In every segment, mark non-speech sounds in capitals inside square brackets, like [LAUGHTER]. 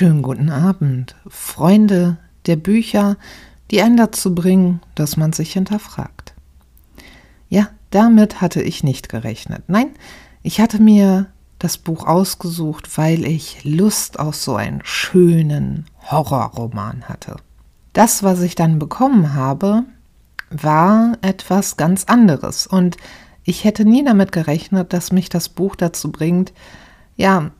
Schönen guten Abend, Freunde der Bücher, die einen dazu bringen, dass man sich hinterfragt. Ja, damit hatte ich nicht gerechnet. Nein, ich hatte mir das Buch ausgesucht, weil ich Lust auf so einen schönen Horrorroman hatte. Das, was ich dann bekommen habe, war etwas ganz anderes und ich hätte nie damit gerechnet, dass mich das Buch dazu bringt, ja,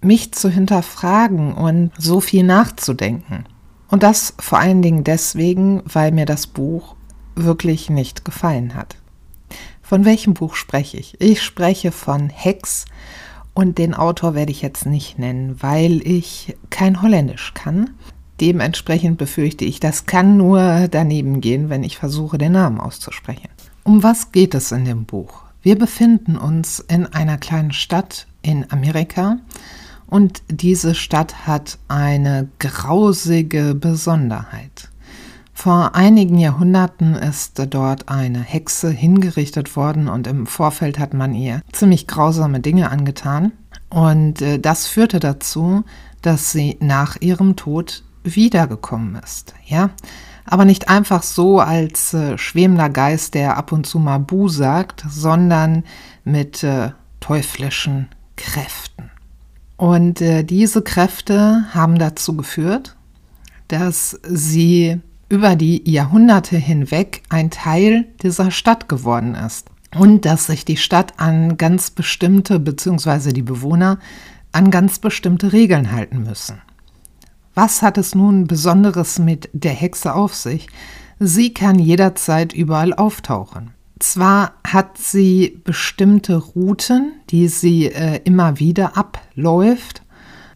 mich zu hinterfragen und so viel nachzudenken. Und das vor allen Dingen deswegen, weil mir das Buch wirklich nicht gefallen hat. Von welchem Buch spreche ich? Ich spreche von Hex und den Autor werde ich jetzt nicht nennen, weil ich kein Holländisch kann. Dementsprechend befürchte ich, das kann nur daneben gehen, wenn ich versuche, den Namen auszusprechen. Um was geht es in dem Buch? Wir befinden uns in einer kleinen Stadt in Amerika und diese Stadt hat eine grausige Besonderheit. Vor einigen Jahrhunderten ist dort eine Hexe hingerichtet worden und im Vorfeld hat man ihr ziemlich grausame Dinge angetan. Und äh, das führte dazu, dass sie nach ihrem Tod wiedergekommen ist. Ja, aber nicht einfach so als äh, schwebender Geist, der ab und zu mal Bu sagt, sondern mit äh, teuflischen Kräften. Und äh, diese Kräfte haben dazu geführt, dass sie über die Jahrhunderte hinweg ein Teil dieser Stadt geworden ist. Und dass sich die Stadt an ganz bestimmte, beziehungsweise die Bewohner, an ganz bestimmte Regeln halten müssen. Was hat es nun Besonderes mit der Hexe auf sich? Sie kann jederzeit überall auftauchen. Zwar hat sie bestimmte Routen, die sie äh, immer wieder abläuft.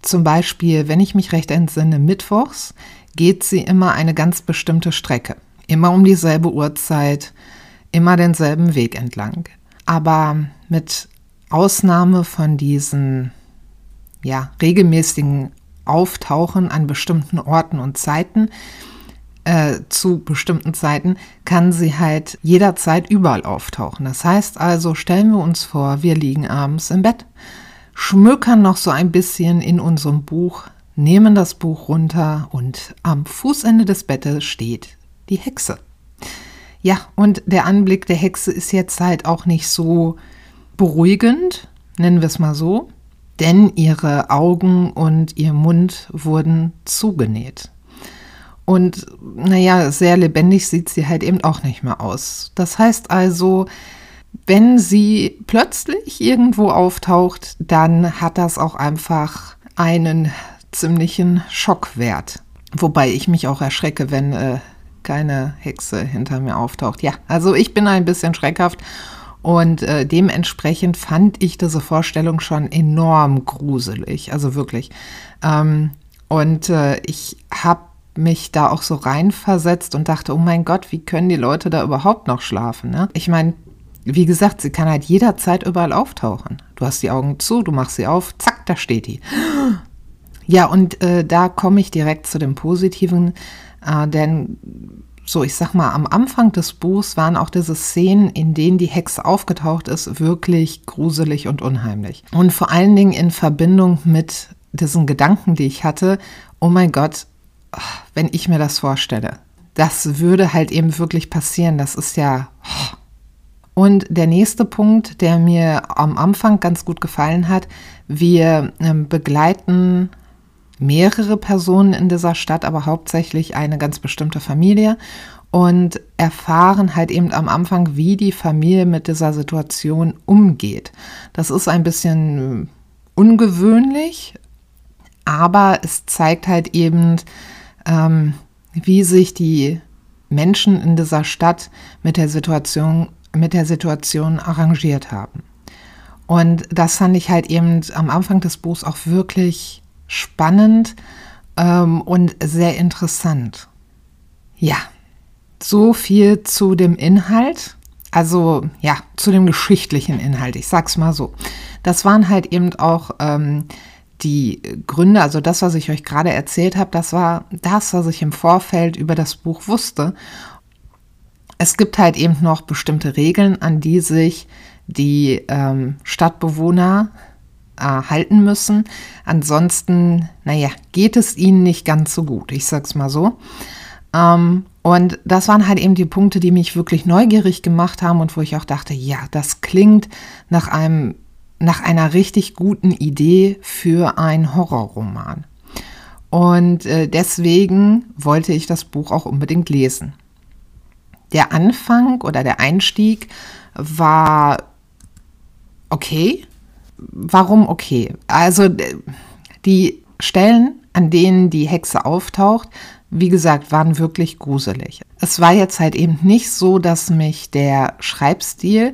Zum Beispiel, wenn ich mich recht entsinne, mittwochs geht sie immer eine ganz bestimmte Strecke. Immer um dieselbe Uhrzeit, immer denselben Weg entlang. Aber mit Ausnahme von diesen ja, regelmäßigen Auftauchen an bestimmten Orten und Zeiten, äh, zu bestimmten Zeiten, kann sie halt jederzeit überall auftauchen. Das heißt also, stellen wir uns vor, wir liegen abends im Bett, schmökern noch so ein bisschen in unserem Buch, nehmen das Buch runter und am Fußende des Bettes steht die Hexe. Ja, und der Anblick der Hexe ist jetzt halt auch nicht so beruhigend, nennen wir es mal so, denn ihre Augen und ihr Mund wurden zugenäht. Und naja, sehr lebendig sieht sie halt eben auch nicht mehr aus. Das heißt also, wenn sie plötzlich irgendwo auftaucht, dann hat das auch einfach einen ziemlichen Schockwert. Wobei ich mich auch erschrecke, wenn äh, keine Hexe hinter mir auftaucht. Ja, also ich bin ein bisschen schreckhaft und äh, dementsprechend fand ich diese Vorstellung schon enorm gruselig. Also wirklich. Ähm, und äh, ich habe mich da auch so reinversetzt und dachte, oh mein Gott, wie können die Leute da überhaupt noch schlafen? Ne? Ich meine, wie gesagt, sie kann halt jederzeit überall auftauchen. Du hast die Augen zu, du machst sie auf, zack, da steht die. Ja, und äh, da komme ich direkt zu dem Positiven, äh, denn so, ich sag mal, am Anfang des Buchs waren auch diese Szenen, in denen die Hexe aufgetaucht ist, wirklich gruselig und unheimlich. Und vor allen Dingen in Verbindung mit diesen Gedanken, die ich hatte, oh mein Gott, wenn ich mir das vorstelle. Das würde halt eben wirklich passieren. Das ist ja. Und der nächste Punkt, der mir am Anfang ganz gut gefallen hat, wir ähm, begleiten mehrere Personen in dieser Stadt, aber hauptsächlich eine ganz bestimmte Familie und erfahren halt eben am Anfang, wie die Familie mit dieser Situation umgeht. Das ist ein bisschen ungewöhnlich, aber es zeigt halt eben, ähm, wie sich die Menschen in dieser Stadt mit der Situation, mit der Situation arrangiert haben. Und das fand ich halt eben am Anfang des Buchs auch wirklich spannend ähm, und sehr interessant. Ja, so viel zu dem Inhalt. Also ja, zu dem geschichtlichen Inhalt, ich sag's mal so. Das waren halt eben auch ähm, die Gründe, also das, was ich euch gerade erzählt habe, das war das, was ich im Vorfeld über das Buch wusste. Es gibt halt eben noch bestimmte Regeln, an die sich die ähm, Stadtbewohner äh, halten müssen. Ansonsten, naja, geht es ihnen nicht ganz so gut, ich sag's mal so. Ähm, und das waren halt eben die Punkte, die mich wirklich neugierig gemacht haben und wo ich auch dachte, ja, das klingt nach einem, nach einer richtig guten Idee für einen Horrorroman. Und äh, deswegen wollte ich das Buch auch unbedingt lesen. Der Anfang oder der Einstieg war okay. Warum okay? Also die Stellen, an denen die Hexe auftaucht, wie gesagt, waren wirklich gruselig. Es war jetzt halt eben nicht so, dass mich der Schreibstil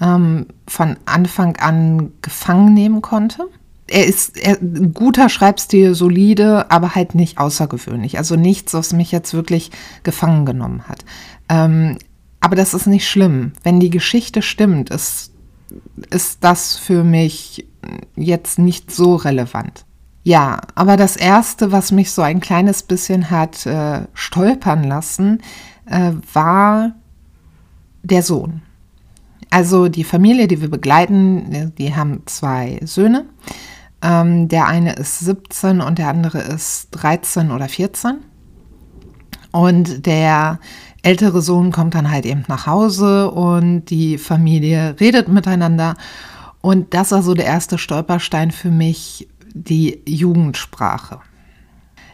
ähm, von Anfang an gefangen nehmen konnte. Er ist er, guter Schreibstil, solide, aber halt nicht außergewöhnlich. Also nichts, was mich jetzt wirklich gefangen genommen hat. Ähm, aber das ist nicht schlimm. Wenn die Geschichte stimmt, ist, ist das für mich jetzt nicht so relevant. Ja, aber das Erste, was mich so ein kleines bisschen hat äh, stolpern lassen, äh, war der Sohn. Also die Familie, die wir begleiten, die haben zwei Söhne. Ähm, der eine ist 17 und der andere ist 13 oder 14. Und der ältere Sohn kommt dann halt eben nach Hause und die Familie redet miteinander. Und das war so der erste Stolperstein für mich, die Jugendsprache.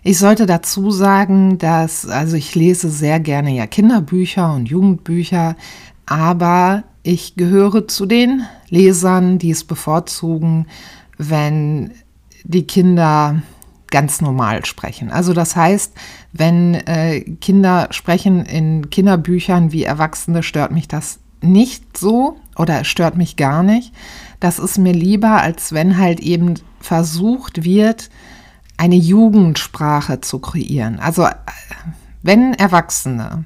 Ich sollte dazu sagen, dass, also ich lese sehr gerne ja Kinderbücher und Jugendbücher, aber ich gehöre zu den Lesern, die es bevorzugen, wenn die Kinder ganz normal sprechen. Also das heißt, wenn äh, Kinder sprechen in Kinderbüchern wie Erwachsene, stört mich das nicht so oder stört mich gar nicht. Das ist mir lieber, als wenn halt eben versucht wird, eine Jugendsprache zu kreieren. Also wenn Erwachsene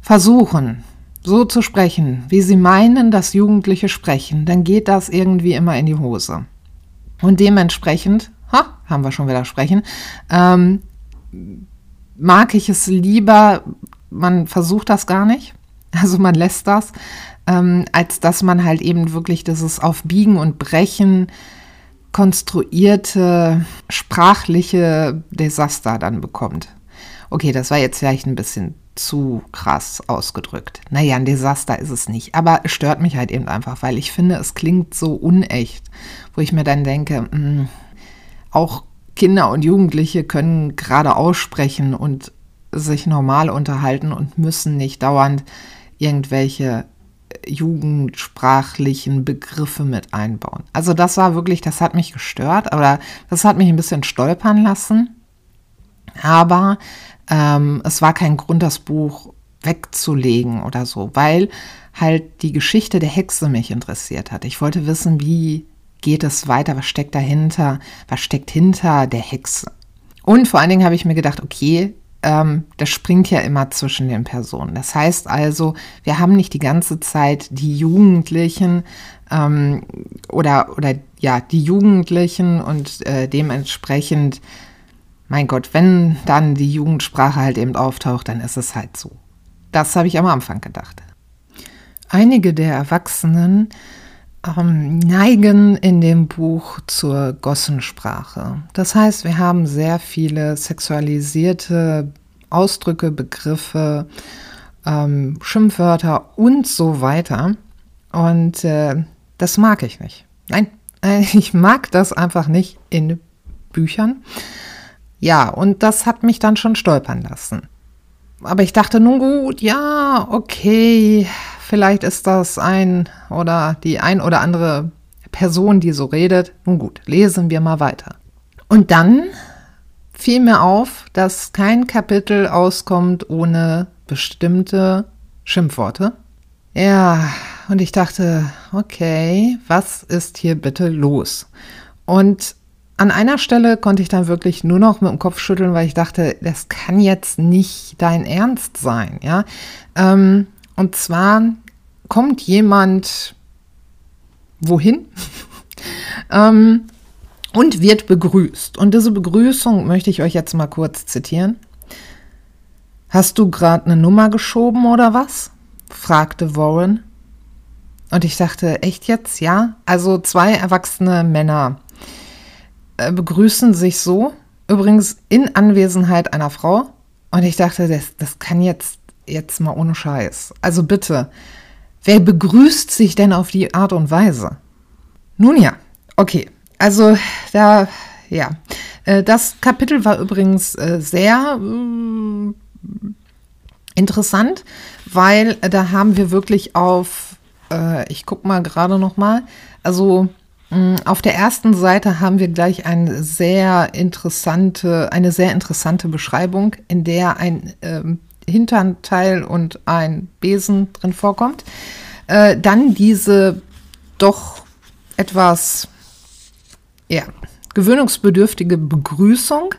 versuchen, so zu sprechen, wie sie meinen, dass Jugendliche sprechen, dann geht das irgendwie immer in die Hose. Und dementsprechend, ha, haben wir schon wieder sprechen, ähm, mag ich es lieber, man versucht das gar nicht, [LAUGHS] also man lässt das, ähm, als dass man halt eben wirklich dieses auf Biegen und Brechen konstruierte sprachliche Desaster dann bekommt. Okay, das war jetzt vielleicht ein bisschen zu krass ausgedrückt. Naja, ein Desaster ist es nicht, aber es stört mich halt eben einfach, weil ich finde, es klingt so unecht, wo ich mir dann denke, mh, hm, auch Kinder und Jugendliche können gerade aussprechen und sich normal unterhalten und müssen nicht dauernd irgendwelche jugendsprachlichen Begriffe mit einbauen. Also das war wirklich, das hat mich gestört, aber das hat mich ein bisschen stolpern lassen. Aber ähm, es war kein Grund, das Buch wegzulegen oder so, weil halt die Geschichte der Hexe mich interessiert hat. Ich wollte wissen, wie geht es weiter, was steckt dahinter, was steckt hinter der Hexe. Und vor allen Dingen habe ich mir gedacht, okay, ähm, das springt ja immer zwischen den Personen. Das heißt also, wir haben nicht die ganze Zeit die Jugendlichen ähm, oder, oder ja, die Jugendlichen und äh, dementsprechend, mein Gott, wenn dann die Jugendsprache halt eben auftaucht, dann ist es halt so. Das habe ich am Anfang gedacht. Einige der Erwachsenen ähm, neigen in dem Buch zur Gossensprache. Das heißt, wir haben sehr viele sexualisierte Ausdrücke, Begriffe, ähm, Schimpfwörter und so weiter. Und äh, das mag ich nicht. Nein, [LAUGHS] ich mag das einfach nicht in Büchern. Ja, und das hat mich dann schon stolpern lassen. Aber ich dachte, nun gut, ja, okay, vielleicht ist das ein oder die ein oder andere Person, die so redet. Nun gut, lesen wir mal weiter. Und dann fiel mir auf, dass kein Kapitel auskommt ohne bestimmte Schimpfworte. Ja, und ich dachte, okay, was ist hier bitte los? Und an einer Stelle konnte ich dann wirklich nur noch mit dem Kopf schütteln, weil ich dachte, das kann jetzt nicht dein Ernst sein, ja. Ähm, und zwar kommt jemand wohin [LAUGHS] ähm, und wird begrüßt. Und diese Begrüßung möchte ich euch jetzt mal kurz zitieren. Hast du gerade eine Nummer geschoben oder was? fragte Warren. Und ich dachte, echt jetzt? Ja? Also zwei erwachsene Männer begrüßen sich so, übrigens in Anwesenheit einer Frau. Und ich dachte, das, das kann jetzt, jetzt mal ohne Scheiß. Also bitte, wer begrüßt sich denn auf die Art und Weise? Nun ja, okay. Also da, ja. Äh, das Kapitel war übrigens äh, sehr äh, interessant, weil da haben wir wirklich auf, ich gucke mal gerade noch mal, also auf der ersten Seite haben wir gleich eine sehr interessante, eine sehr interessante Beschreibung, in der ein ähm, Hinternteil und ein Besen drin vorkommt. Äh, dann diese doch etwas ja, gewöhnungsbedürftige Begrüßung.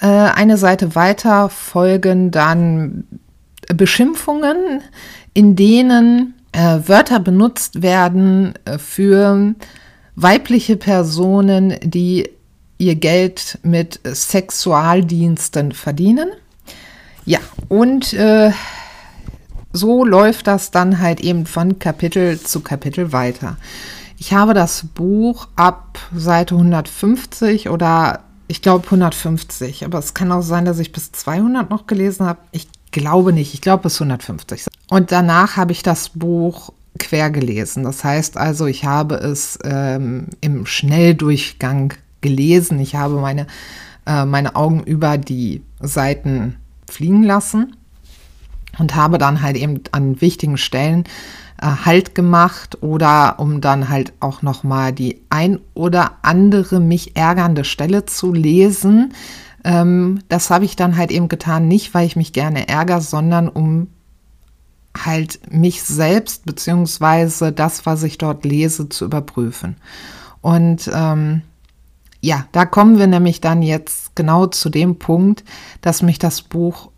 Äh, eine Seite weiter folgen dann Beschimpfungen, in denen äh, Wörter benutzt werden äh, für weibliche Personen, die ihr Geld mit Sexualdiensten verdienen. Ja, und äh, so läuft das dann halt eben von Kapitel zu Kapitel weiter. Ich habe das Buch ab Seite 150 oder ich glaube 150, aber es kann auch sein, dass ich bis 200 noch gelesen habe. Ich glaube nicht, ich glaube bis 150. Und danach habe ich das Buch quer gelesen. Das heißt also, ich habe es ähm, im Schnelldurchgang gelesen. Ich habe meine, äh, meine Augen über die Seiten fliegen lassen und habe dann halt eben an wichtigen Stellen äh, Halt gemacht oder um dann halt auch noch mal die ein oder andere mich ärgernde Stelle zu lesen. Ähm, das habe ich dann halt eben getan, nicht weil ich mich gerne ärgere, sondern um halt mich selbst beziehungsweise das, was ich dort lese, zu überprüfen. Und ähm, ja, da kommen wir nämlich dann jetzt genau zu dem Punkt, dass mich das Buch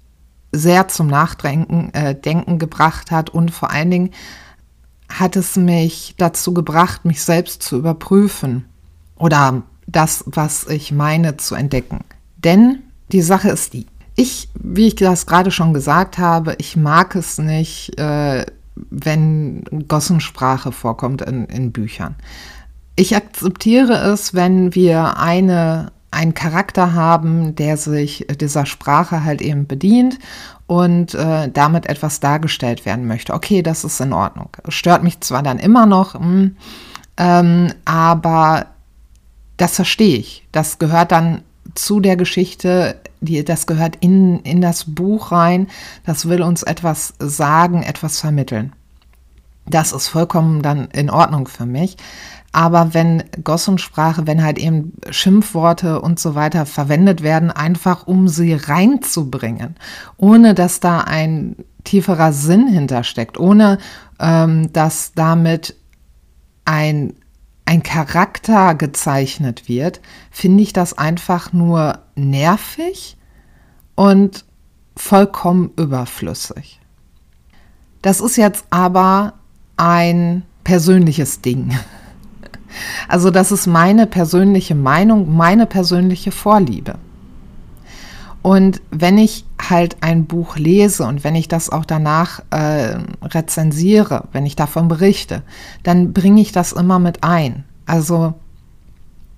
sehr zum Nachdenken äh, Denken gebracht hat und vor allen Dingen hat es mich dazu gebracht, mich selbst zu überprüfen oder das, was ich meine, zu entdecken. Denn die Sache ist die, ich, wie ich das gerade schon gesagt habe, ich mag es nicht, äh, wenn Gossensprache vorkommt in, in Büchern. Ich akzeptiere es, wenn wir eine einen Charakter haben, der sich dieser Sprache halt eben bedient und äh, damit etwas dargestellt werden möchte. Okay, das ist in Ordnung. Stört mich zwar dann immer noch, mh, hm, ähm, aber das verstehe ich. Das gehört dann zu der Geschichte, die, das gehört in, in das Buch rein. Das will uns etwas sagen, etwas vermitteln. Das ist vollkommen dann in Ordnung für mich. Aber wenn Gossensprache, wenn halt eben Schimpfworte und so weiter verwendet werden, einfach um sie reinzubringen, ohne dass da ein tieferer Sinn hintersteckt, ohne ähm, dass damit ein, ein Charakter gezeichnet wird, finde ich das einfach nur nervig und vollkommen überflüssig. Das ist jetzt aber ein persönliches Ding. [LAUGHS] Also das ist meine persönliche Meinung, meine persönliche Vorliebe. Und wenn ich halt ein Buch lese und wenn ich das auch danach äh, rezensiere, wenn ich davon berichte, dann bringe ich das immer mit ein. Also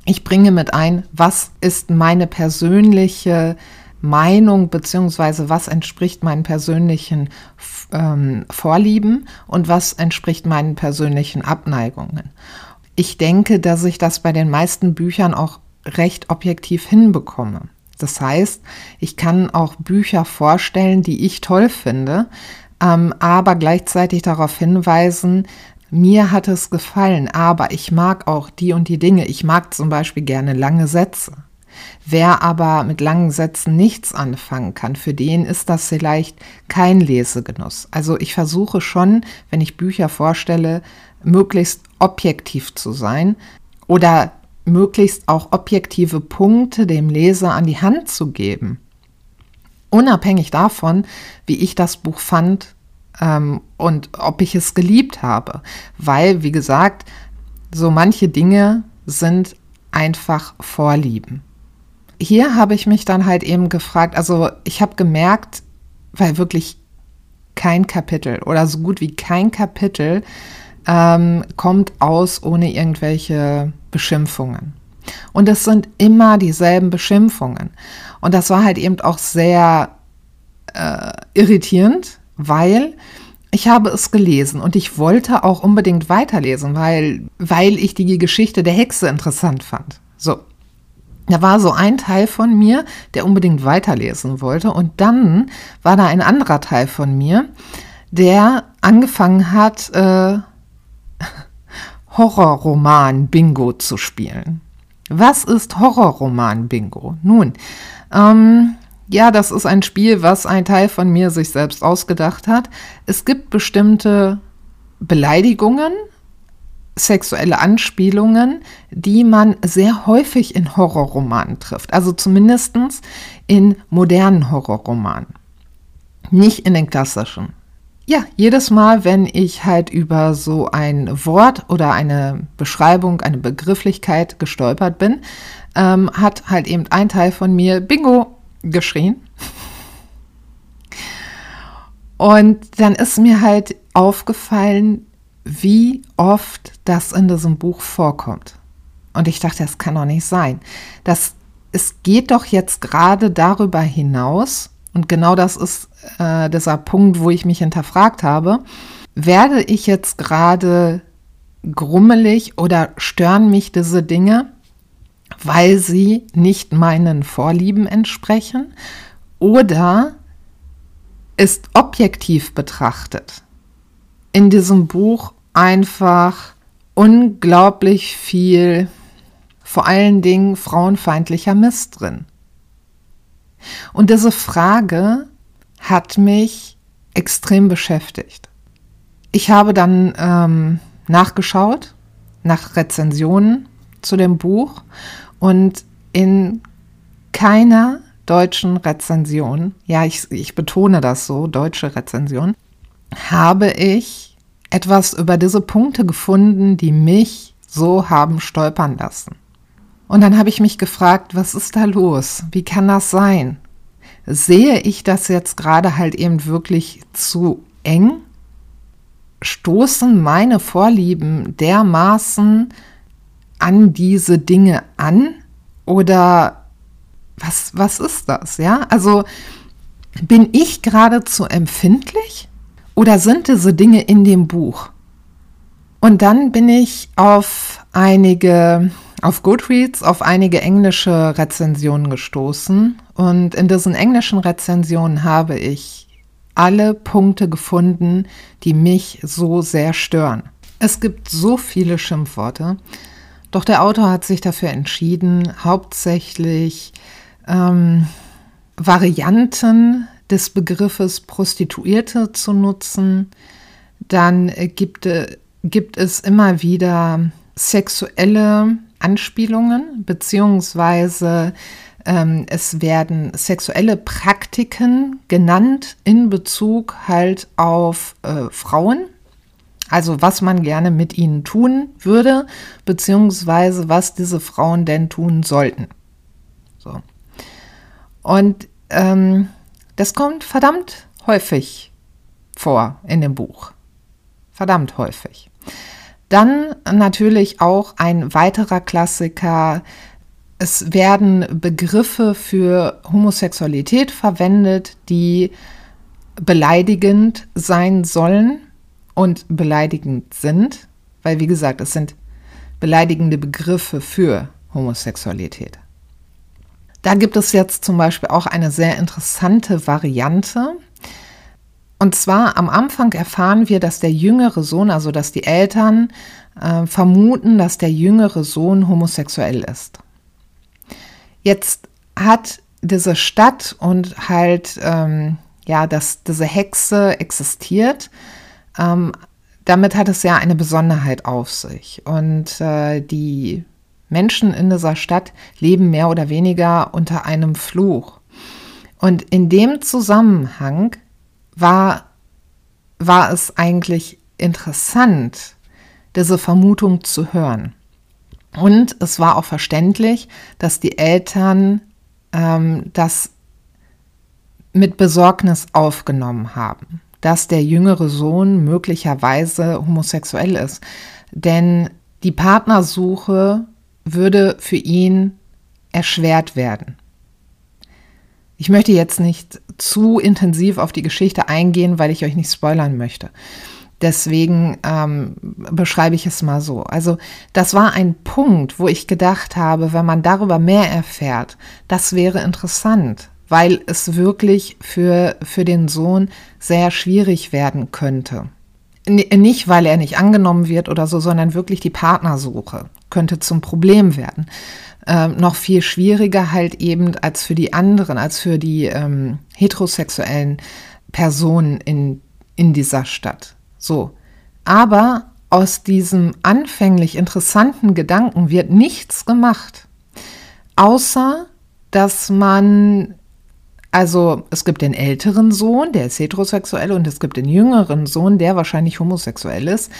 ich bringe mit ein, was ist meine persönliche Meinung beziehungsweise was entspricht meinen persönlichen ähm, Vorlieben und was entspricht meinen persönlichen Abneigungen ich denke, dass ich das bei den meisten Büchern auch recht objektiv hinbekomme. Das heißt, ich kann auch Bücher vorstellen, die ich toll finde, ähm, aber gleichzeitig darauf hinweisen, mir hat es gefallen, aber ich mag auch die und die Dinge. Ich mag zum Beispiel gerne lange Sätze. Wer aber mit langen Sätzen nichts anfangen kann, für den ist das vielleicht kein Lesegenuss. Also ich versuche schon, wenn ich Bücher vorstelle, möglichst objektiv zu sein oder möglichst auch objektive Punkte dem Leser an die Hand zu geben. Unabhängig davon, wie ich das Buch fand ähm, und ob ich es geliebt habe. Weil, wie gesagt, so manche Dinge sind einfach Vorlieben. Hier habe ich mich dann halt eben gefragt, also ich habe gemerkt, weil wirklich kein Kapitel oder so gut wie kein Kapitel ähm, kommt aus ohne irgendwelche Beschimpfungen. Und es sind immer dieselben Beschimpfungen. Und das war halt eben auch sehr äh, irritierend, weil ich habe es gelesen und ich wollte auch unbedingt weiterlesen, weil, weil ich die Geschichte der Hexe interessant fand. So. Da war so ein Teil von mir, der unbedingt weiterlesen wollte. Und dann war da ein anderer Teil von mir, der angefangen hat, äh, Horrorroman-Bingo zu spielen. Was ist Horrorroman-Bingo? Nun, ähm, ja, das ist ein Spiel, was ein Teil von mir sich selbst ausgedacht hat. Es gibt bestimmte Beleidigungen, sexuelle Anspielungen, die man sehr häufig in Horrorromanen trifft. Also zumindest in modernen Horrorromanen. Nicht in den klassischen. Ja, jedes Mal, wenn ich halt über so ein Wort oder eine Beschreibung, eine Begrifflichkeit gestolpert bin, ähm, hat halt eben ein Teil von mir Bingo geschrien. Und dann ist mir halt aufgefallen, wie oft das in diesem Buch vorkommt. Und ich dachte, das kann doch nicht sein. Das, es geht doch jetzt gerade darüber hinaus, und genau das ist äh, dieser Punkt, wo ich mich hinterfragt habe, werde ich jetzt gerade grummelig oder stören mich diese Dinge, weil sie nicht meinen Vorlieben entsprechen? Oder ist objektiv betrachtet in diesem Buch einfach unglaublich viel, vor allen Dingen frauenfeindlicher Mist drin? Und diese Frage hat mich extrem beschäftigt. Ich habe dann ähm, nachgeschaut nach Rezensionen zu dem Buch und in keiner deutschen Rezension, ja, ich, ich betone das so, deutsche Rezension, habe ich etwas über diese Punkte gefunden, die mich so haben stolpern lassen. Und dann habe ich mich gefragt, was ist da los? Wie kann das sein? Sehe ich das jetzt gerade halt eben wirklich zu eng? Stoßen meine Vorlieben dermaßen an diese Dinge an? Oder was, was ist das? Ja, also bin ich geradezu empfindlich? Oder sind diese Dinge in dem Buch? Und dann bin ich auf einige auf Goodreads auf einige englische Rezensionen gestoßen und in diesen englischen Rezensionen habe ich alle Punkte gefunden, die mich so sehr stören. Es gibt so viele Schimpfworte, doch der Autor hat sich dafür entschieden, hauptsächlich ähm, Varianten des Begriffes Prostituierte zu nutzen. Dann gibt, gibt es immer wieder sexuelle Anspielungen, beziehungsweise ähm, es werden sexuelle Praktiken genannt in Bezug halt auf äh, Frauen. Also was man gerne mit ihnen tun würde, beziehungsweise was diese Frauen denn tun sollten. So. Und ähm, das kommt verdammt häufig vor in dem Buch. Verdammt häufig. Dann natürlich auch ein weiterer Klassiker. Es werden Begriffe für Homosexualität verwendet, die beleidigend sein sollen und beleidigend sind, weil wie gesagt, es sind beleidigende Begriffe für Homosexualität. Da gibt es jetzt zum Beispiel auch eine sehr interessante Variante. Und zwar am Anfang erfahren wir, dass der jüngere Sohn, also dass die Eltern äh, vermuten, dass der jüngere Sohn homosexuell ist. Jetzt hat diese Stadt und halt, ähm, ja, dass diese Hexe existiert, ähm, damit hat es ja eine Besonderheit auf sich. Und äh, die Menschen in dieser Stadt leben mehr oder weniger unter einem Fluch. Und in dem Zusammenhang war, war es eigentlich interessant, diese Vermutung zu hören. Und es war auch verständlich, dass die Eltern ähm, das mit Besorgnis aufgenommen haben. dass der jüngere Sohn möglicherweise homosexuell ist. Denn die Partnersuche würde für ihn erschwert werden. Ich möchte jetzt nicht zu intensiv auf die Geschichte eingehen, weil ich euch nicht spoilern möchte. Deswegen ähm, beschreibe ich es mal so. Also das war ein Punkt, wo ich gedacht habe, wenn man darüber mehr erfährt, das wäre interessant, weil es wirklich für, für den Sohn sehr schwierig werden könnte. N nicht, weil er nicht angenommen wird oder so, sondern wirklich die Partnersuche könnte zum Problem werden. Ähm, noch viel schwieriger halt eben als für die anderen, als für die ähm, heterosexuellen Personen in, in dieser Stadt. So. Aber aus diesem anfänglich interessanten Gedanken wird nichts gemacht, außer dass man, also es gibt den älteren Sohn, der ist heterosexuell, und es gibt den jüngeren Sohn, der wahrscheinlich homosexuell ist.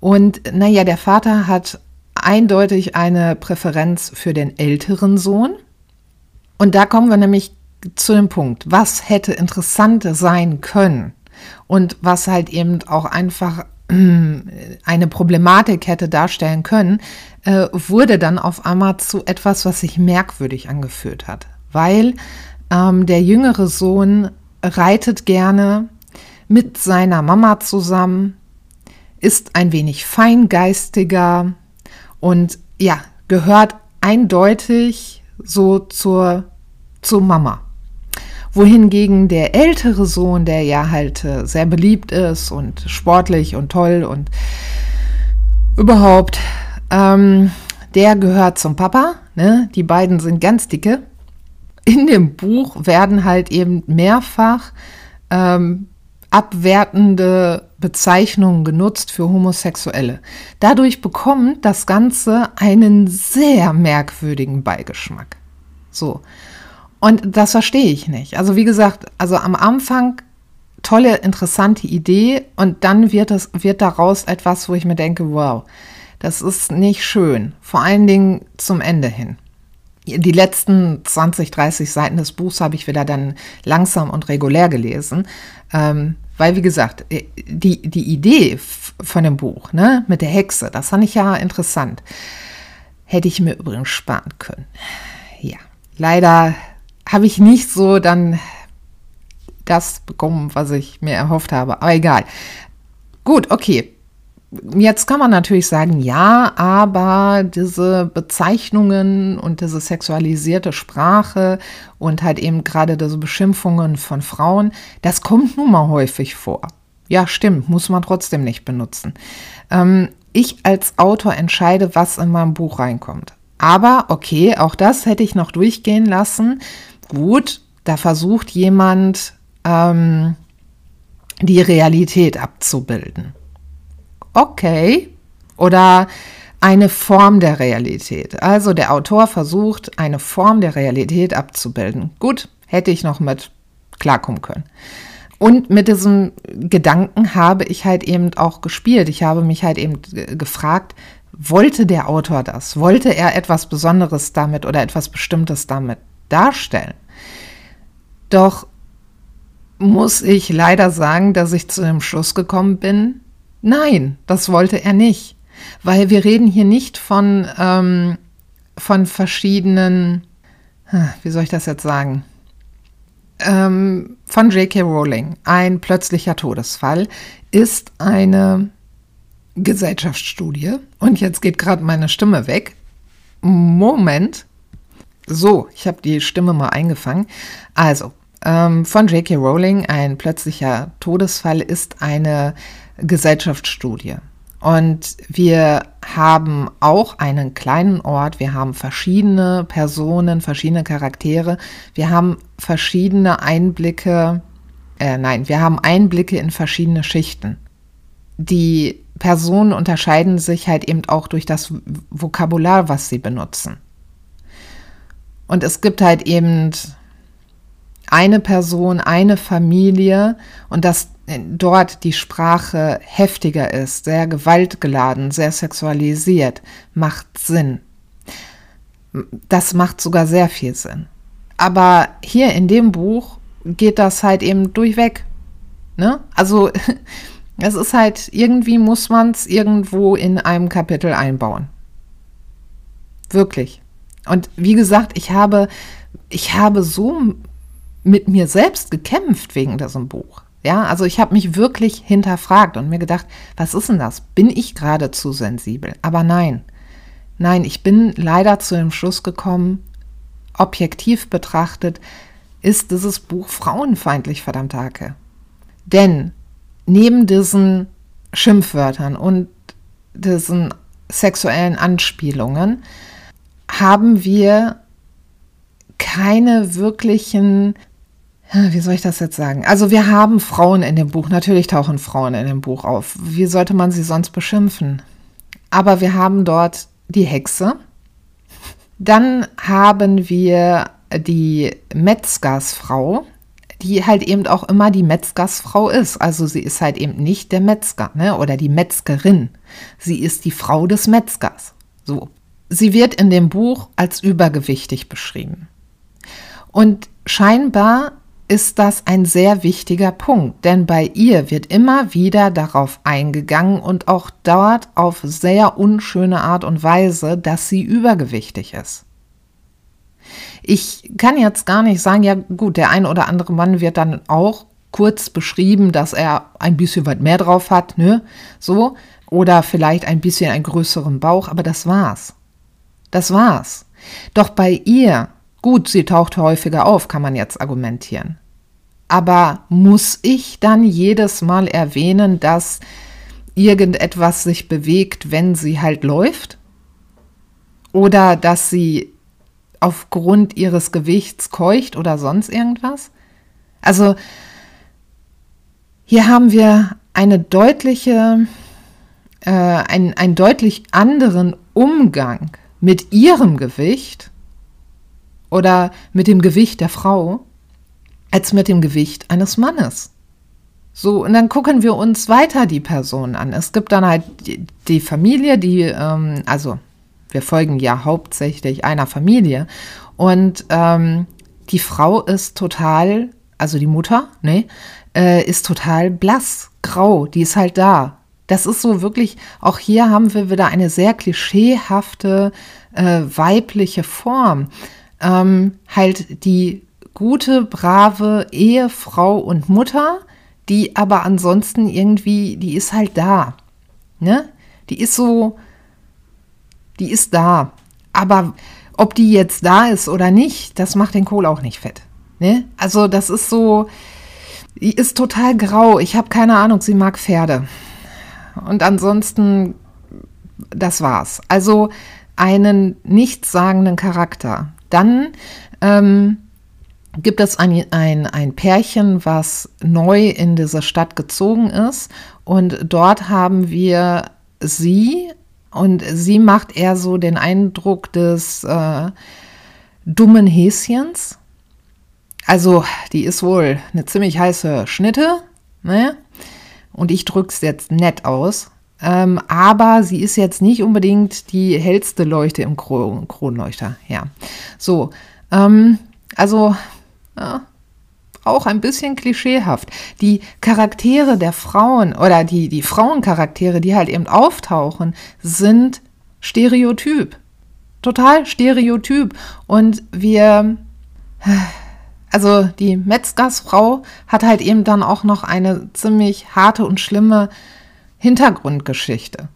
Und naja, der Vater hat eindeutig eine Präferenz für den älteren Sohn. Und da kommen wir nämlich zu dem Punkt, was hätte interessant sein können und was halt eben auch einfach eine Problematik hätte darstellen können, äh, wurde dann auf einmal zu etwas, was sich merkwürdig angefühlt hat. Weil ähm, der jüngere Sohn reitet gerne mit seiner Mama zusammen, ist ein wenig feingeistiger und ja, gehört eindeutig so zur, zur Mama wohingegen der ältere Sohn, der ja halt äh, sehr beliebt ist und sportlich und toll und überhaupt, ähm, der gehört zum Papa. Ne? Die beiden sind ganz dicke. In dem Buch werden halt eben mehrfach ähm, abwertende Bezeichnungen genutzt für Homosexuelle. Dadurch bekommt das Ganze einen sehr merkwürdigen Beigeschmack. So. Und das verstehe ich nicht. Also wie gesagt, also am Anfang tolle, interessante Idee und dann wird es, wird daraus etwas, wo ich mir denke, wow, das ist nicht schön. Vor allen Dingen zum Ende hin. Die letzten 20, 30 Seiten des Buchs habe ich wieder dann langsam und regulär gelesen. Ähm, weil, wie gesagt, äh, die, die Idee von dem Buch, ne, mit der Hexe, das fand ich ja interessant. Hätte ich mir übrigens sparen können. Ja, leider habe ich nicht so dann das bekommen, was ich mir erhofft habe. Aber egal. Gut, okay. Jetzt kann man natürlich sagen, ja, aber diese Bezeichnungen und diese sexualisierte Sprache und halt eben gerade diese Beschimpfungen von Frauen, das kommt nun mal häufig vor. Ja, stimmt, muss man trotzdem nicht benutzen. Ähm, ich als Autor entscheide, was in meinem Buch reinkommt. Aber okay, auch das hätte ich noch durchgehen lassen gut, da versucht jemand ähm, die Realität abzubilden. Okay. Oder eine Form der Realität. Also der Autor versucht, eine Form der Realität abzubilden. Gut, hätte ich noch mit klarkommen können. Und mit diesem Gedanken habe ich halt eben auch gespielt. Ich habe mich halt eben gefragt, wollte der Autor das? Wollte er etwas Besonderes damit oder etwas Bestimmtes damit darstellen. Doch muss ich leider sagen, dass ich zu dem Schluss gekommen bin, nein, das wollte er nicht. Weil wir reden hier nicht von, ähm, von verschiedenen, wie soll ich das jetzt sagen? Ähm, von J.K. Rowling. Ein plötzlicher Todesfall ist eine Gesellschaftsstudie. Und jetzt geht gerade meine Stimme weg. Moment. So, ich habe die Stimme mal eingefangen. Also, ähm, von J.K. Rowling, ein plötzlicher Todesfall ist eine Gesellschaftsstudie. Und wir haben auch einen kleinen Ort, wir haben verschiedene Personen, verschiedene Charaktere, wir haben verschiedene Einblicke, äh, nein, wir haben Einblicke in verschiedene Schichten. Die Personen unterscheiden sich halt eben auch durch das Vokabular, was sie benutzen. Und es gibt halt eben eine Person, eine Familie und dass dort die Sprache heftiger ist, sehr gewaltgeladen, sehr sexualisiert, macht Sinn. Das macht sogar sehr viel Sinn. Aber hier in dem Buch geht das halt eben durchweg. Ne? Also [LAUGHS] es ist halt, irgendwie muss man es irgendwo in einem Kapitel einbauen. Wirklich. Und wie gesagt, ich habe, ich habe so mit mir selbst gekämpft wegen diesem Buch. Ja, also ich habe mich wirklich hinterfragt und mir gedacht, was ist denn das? Bin ich gerade zu sensibel? Aber nein, nein, ich bin leider zu dem Schluss gekommen, objektiv betrachtet, ist dieses Buch frauenfeindlich, verdammt Hake. Denn neben diesen Schimpfwörtern und diesen sexuellen Anspielungen haben wir keine wirklichen, wie soll ich das jetzt sagen? Also wir haben Frauen in dem Buch, natürlich tauchen Frauen in dem Buch auf. Wie sollte man sie sonst beschimpfen? Aber wir haben dort die Hexe. Dann haben wir die Metzgersfrau, die halt eben auch immer die Metzgersfrau ist. Also sie ist halt eben nicht der Metzger ne? oder die Metzgerin. Sie ist die Frau des Metzgers. So. Sie wird in dem Buch als übergewichtig beschrieben. Und scheinbar ist das ein sehr wichtiger Punkt, denn bei ihr wird immer wieder darauf eingegangen und auch dort auf sehr unschöne Art und Weise, dass sie übergewichtig ist. Ich kann jetzt gar nicht sagen, ja gut, der ein oder andere Mann wird dann auch kurz beschrieben, dass er ein bisschen weit mehr drauf hat, ne? So. Oder vielleicht ein bisschen einen größeren Bauch, aber das war's. Das war's. Doch bei ihr, gut, sie taucht häufiger auf, kann man jetzt argumentieren. Aber muss ich dann jedes Mal erwähnen, dass irgendetwas sich bewegt, wenn sie halt läuft? Oder dass sie aufgrund ihres Gewichts keucht oder sonst irgendwas? Also hier haben wir eine deutliche, äh, einen, einen deutlich anderen Umgang mit ihrem Gewicht oder mit dem Gewicht der Frau als mit dem Gewicht eines Mannes. So, und dann gucken wir uns weiter die Person an. Es gibt dann halt die, Familie, die, ähm, also wir folgen ja hauptsächlich einer Familie. Und ähm, die Frau ist total, also die Mutter, ne, äh, ist total blass, grau, die ist halt da. Das ist so wirklich, auch hier haben wir wieder eine sehr klischeehafte äh, weibliche Form. Ähm, halt die gute, brave Ehefrau und Mutter, die aber ansonsten irgendwie, die ist halt da. Ne? Die ist so, die ist da. Aber ob die jetzt da ist oder nicht, das macht den Kohl auch nicht fett. Ne? Also das ist so, die ist total grau. Ich habe keine Ahnung, sie mag Pferde. Und ansonsten, das war's. Also einen nichtssagenden Charakter. Dann ähm, gibt es ein, ein, ein Pärchen, was neu in diese Stadt gezogen ist. Und dort haben wir sie. Und sie macht eher so den Eindruck des äh, dummen Häschens. Also, die ist wohl eine ziemlich heiße Schnitte. Ne? Und ich drücke es jetzt nett aus. Ähm, aber sie ist jetzt nicht unbedingt die hellste Leuchte im Kron Kronleuchter. Ja. So. Ähm, also, ja, auch ein bisschen klischeehaft. Die Charaktere der Frauen oder die, die Frauencharaktere, die halt eben auftauchen, sind Stereotyp. Total Stereotyp. Und wir also die Metzgersfrau hat halt eben dann auch noch eine ziemlich harte und schlimme Hintergrundgeschichte.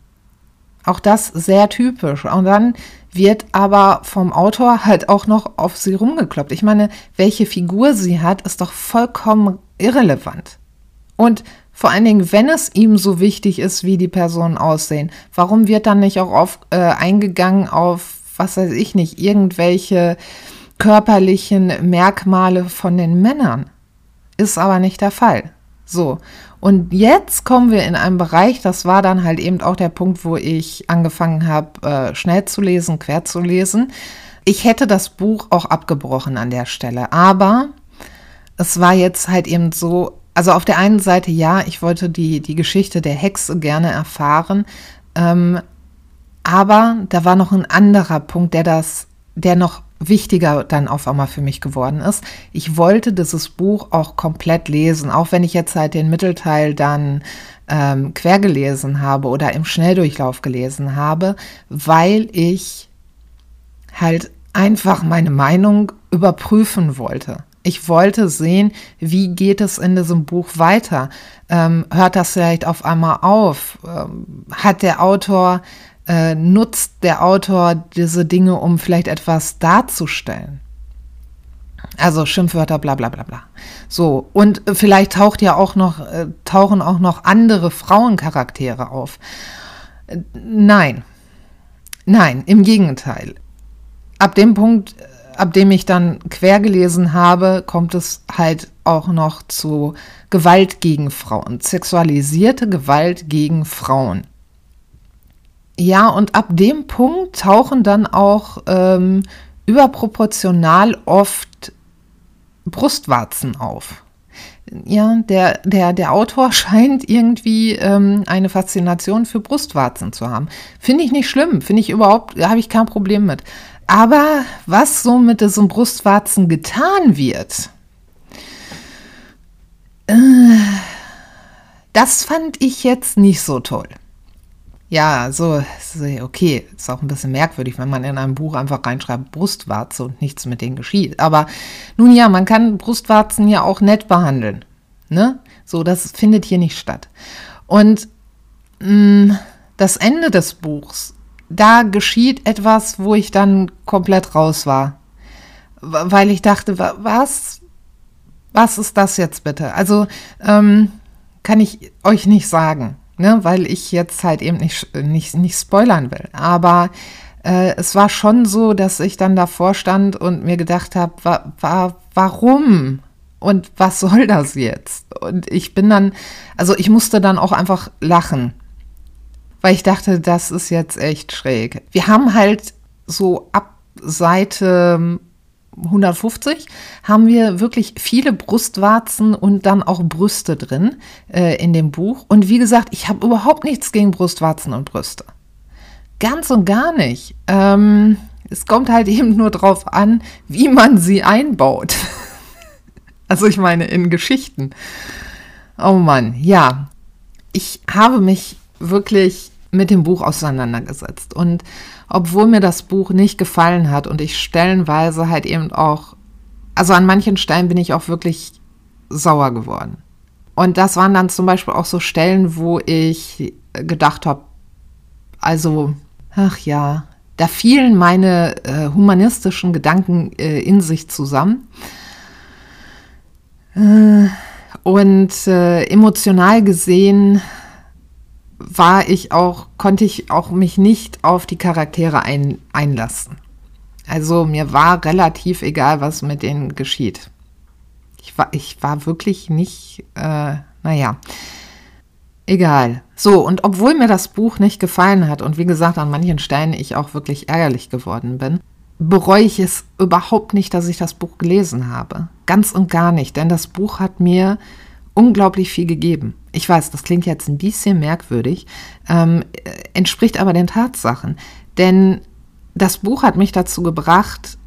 Auch das sehr typisch. Und dann wird aber vom Autor halt auch noch auf sie rumgekloppt. Ich meine, welche Figur sie hat, ist doch vollkommen irrelevant. Und vor allen Dingen, wenn es ihm so wichtig ist, wie die Personen aussehen, warum wird dann nicht auch auf, äh, eingegangen auf, was weiß ich nicht, irgendwelche körperlichen Merkmale von den Männern. Ist aber nicht der Fall. So. Und jetzt kommen wir in einen Bereich, das war dann halt eben auch der Punkt, wo ich angefangen habe, äh, schnell zu lesen, quer zu lesen. Ich hätte das Buch auch abgebrochen an der Stelle, aber es war jetzt halt eben so, also auf der einen Seite ja, ich wollte die, die Geschichte der Hexe gerne erfahren, ähm, aber da war noch ein anderer Punkt, der das, der noch wichtiger dann auf einmal für mich geworden ist. Ich wollte dieses Buch auch komplett lesen, auch wenn ich jetzt halt den Mittelteil dann ähm, quer gelesen habe oder im Schnelldurchlauf gelesen habe, weil ich halt einfach meine Meinung überprüfen wollte. Ich wollte sehen, wie geht es in diesem Buch weiter? Ähm, hört das vielleicht auf einmal auf? Ähm, hat der Autor äh, nutzt der Autor diese Dinge, um vielleicht etwas darzustellen. Also Schimpfwörter, bla bla bla bla. So, und vielleicht taucht ja auch noch, äh, tauchen auch noch andere Frauencharaktere auf. Äh, nein. Nein, im Gegenteil. Ab dem Punkt, äh, ab dem ich dann quer gelesen habe, kommt es halt auch noch zu Gewalt gegen Frauen, sexualisierte Gewalt gegen Frauen. Ja, und ab dem Punkt tauchen dann auch ähm, überproportional oft Brustwarzen auf. Ja, der, der, der Autor [LAUGHS] scheint irgendwie ähm, eine Faszination für Brustwarzen zu haben. Finde ich nicht schlimm, finde ich überhaupt, habe ich kein Problem mit. Aber was so mit diesen Brustwarzen getan wird, äh, das fand ich jetzt nicht so toll. Ja, so, okay, ist auch ein bisschen merkwürdig, wenn man in einem Buch einfach reinschreibt Brustwarze und nichts mit denen geschieht. Aber nun ja, man kann Brustwarzen ja auch nett behandeln. Ne? So, das findet hier nicht statt. Und mh, mm, das Ende des Buchs, da geschieht etwas, wo ich dann komplett raus war. Weil ich dachte, was? Was ist das jetzt bitte? Also, ähm, kann ich euch nicht sagen ne, weil ich jetzt halt eben nicht, nicht, nicht spoilern will. Aber äh, es war schon so, dass ich dann davor stand und mir gedacht habe, wa, wa, warum? Und was [LAUGHS] soll das jetzt? Und ich bin dann, also ich musste dann auch einfach lachen, weil ich dachte, das ist jetzt echt schräg. Wir haben halt so ab Seite 150 haben wir wirklich viele Brustwarzen und dann auch Brüste drin äh, in dem Buch. Und wie gesagt, ich habe überhaupt nichts gegen Brustwarzen und Brüste. Ganz und gar nicht. Ähm, es kommt halt [LAUGHS] eben nur drauf an, wie man sie einbaut. [LAUGHS] also ich meine in Geschichten. Oh Mann, ja. Ich habe mich wirklich mit dem Buch auseinandergesetzt und obwohl mir das Buch nicht gefallen hat und ich stellenweise halt eben auch, also an manchen Stellen bin ich auch wirklich sauer geworden. Und das waren dann zum Beispiel auch so Stellen, wo ich gedacht habe, also, ach ja, da fielen meine äh, humanistischen Gedanken äh, in sich zusammen. Äh, und äh, emotional gesehen war ich auch, konnte ich auch mich nicht auf die Charaktere ein, einlassen. Also mir war relativ egal, was mit denen geschieht. Ich war, ich war wirklich nicht, äh, naja, egal. So, und obwohl mir das Buch nicht gefallen hat und wie gesagt an manchen Stellen ich auch wirklich ärgerlich geworden bin, bereue ich es überhaupt nicht, dass ich das Buch gelesen habe. Ganz und gar nicht, denn das Buch hat mir unglaublich viel gegeben. Ich weiß, das klingt jetzt ein bisschen merkwürdig, ähm, entspricht aber den Tatsachen. Denn das Buch hat mich dazu gebracht,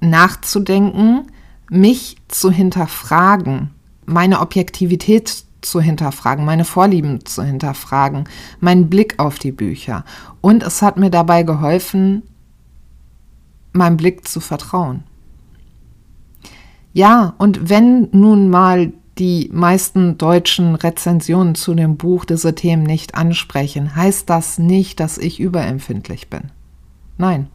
nachzudenken, mich zu hinterfragen, meine Objektivität zu hinterfragen, meine Vorlieben zu hinterfragen, meinen Blick auf die Bücher. Und es hat mir dabei geholfen, meinem Blick zu vertrauen. Ja, und wenn nun mal die meisten deutschen Rezensionen zu dem Buch diese Themen nicht ansprechen, heißt das nicht, dass ich überempfindlich bin. Nein.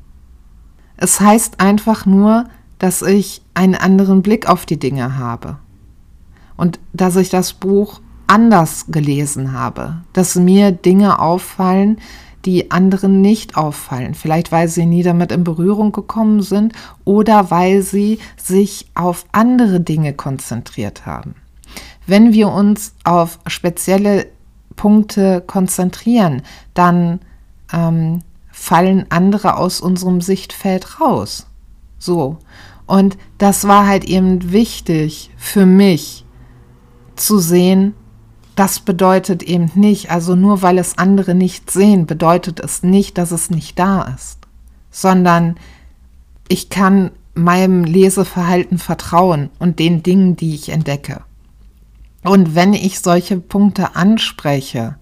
Es heißt einfach nur, dass ich einen anderen Blick auf die Dinge habe und dass ich das Buch anders gelesen habe, dass mir Dinge auffallen, die anderen nicht auffallen. Vielleicht weil sie nie damit in Berührung gekommen sind oder weil sie sich auf andere Dinge konzentriert haben. Wenn wir uns auf spezielle Punkte konzentrieren, dann ähm, fallen andere aus unserem Sichtfeld raus. So. Und das war halt eben wichtig für mich zu sehen, das bedeutet eben nicht, also nur weil es andere nicht sehen, bedeutet es nicht, dass es nicht da ist, sondern ich kann meinem Leseverhalten vertrauen und den Dingen, die ich entdecke. Und wenn ich solche Punkte anspreche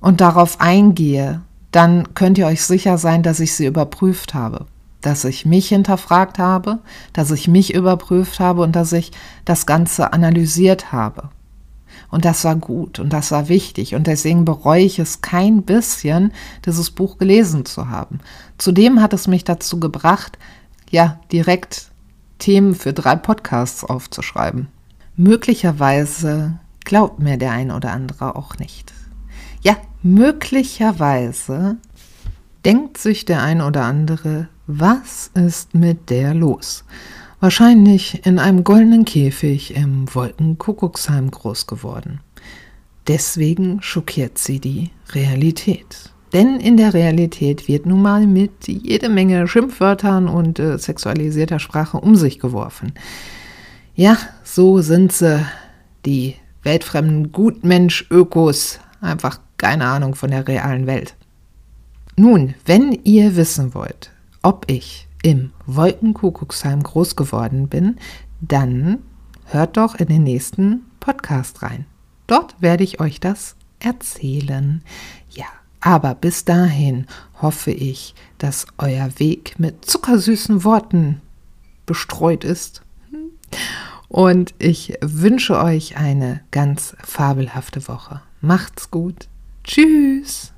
und darauf eingehe, dann könnt ihr euch sicher sein, dass ich sie überprüft habe, dass ich mich hinterfragt habe, dass ich mich überprüft habe und dass ich das Ganze analysiert habe. Und das war gut und das war wichtig und deswegen bereue ich es kein bisschen, dieses Buch gelesen zu haben. Zudem hat es mich dazu gebracht, ja, direkt Themen für drei Podcasts aufzuschreiben. Möglicherweise glaubt mir der ein oder andere auch nicht. Ja, möglicherweise denkt sich der ein oder andere, was ist mit der los? Wahrscheinlich in einem goldenen Käfig im Wolkenkuckucksheim groß geworden. Deswegen schockiert sie die Realität. Denn in der Realität wird nun mal mit jede Menge Schimpfwörtern und äh, sexualisierter Sprache um sich geworfen. Ja, so sind sie, die weltfremden Gutmensch-Ökos, einfach keine Ahnung von der realen Welt. Nun, wenn ihr wissen wollt, ob ich im Wolkenkuckucksheim groß geworden bin, dann hört doch in den nächsten Podcast rein. Dort werde ich euch das erzählen. Ja, aber bis dahin hoffe ich, dass euer Weg mit zuckersüßen Worten bestreut ist. Und ich wünsche euch eine ganz fabelhafte Woche. Macht's gut. Tschüss.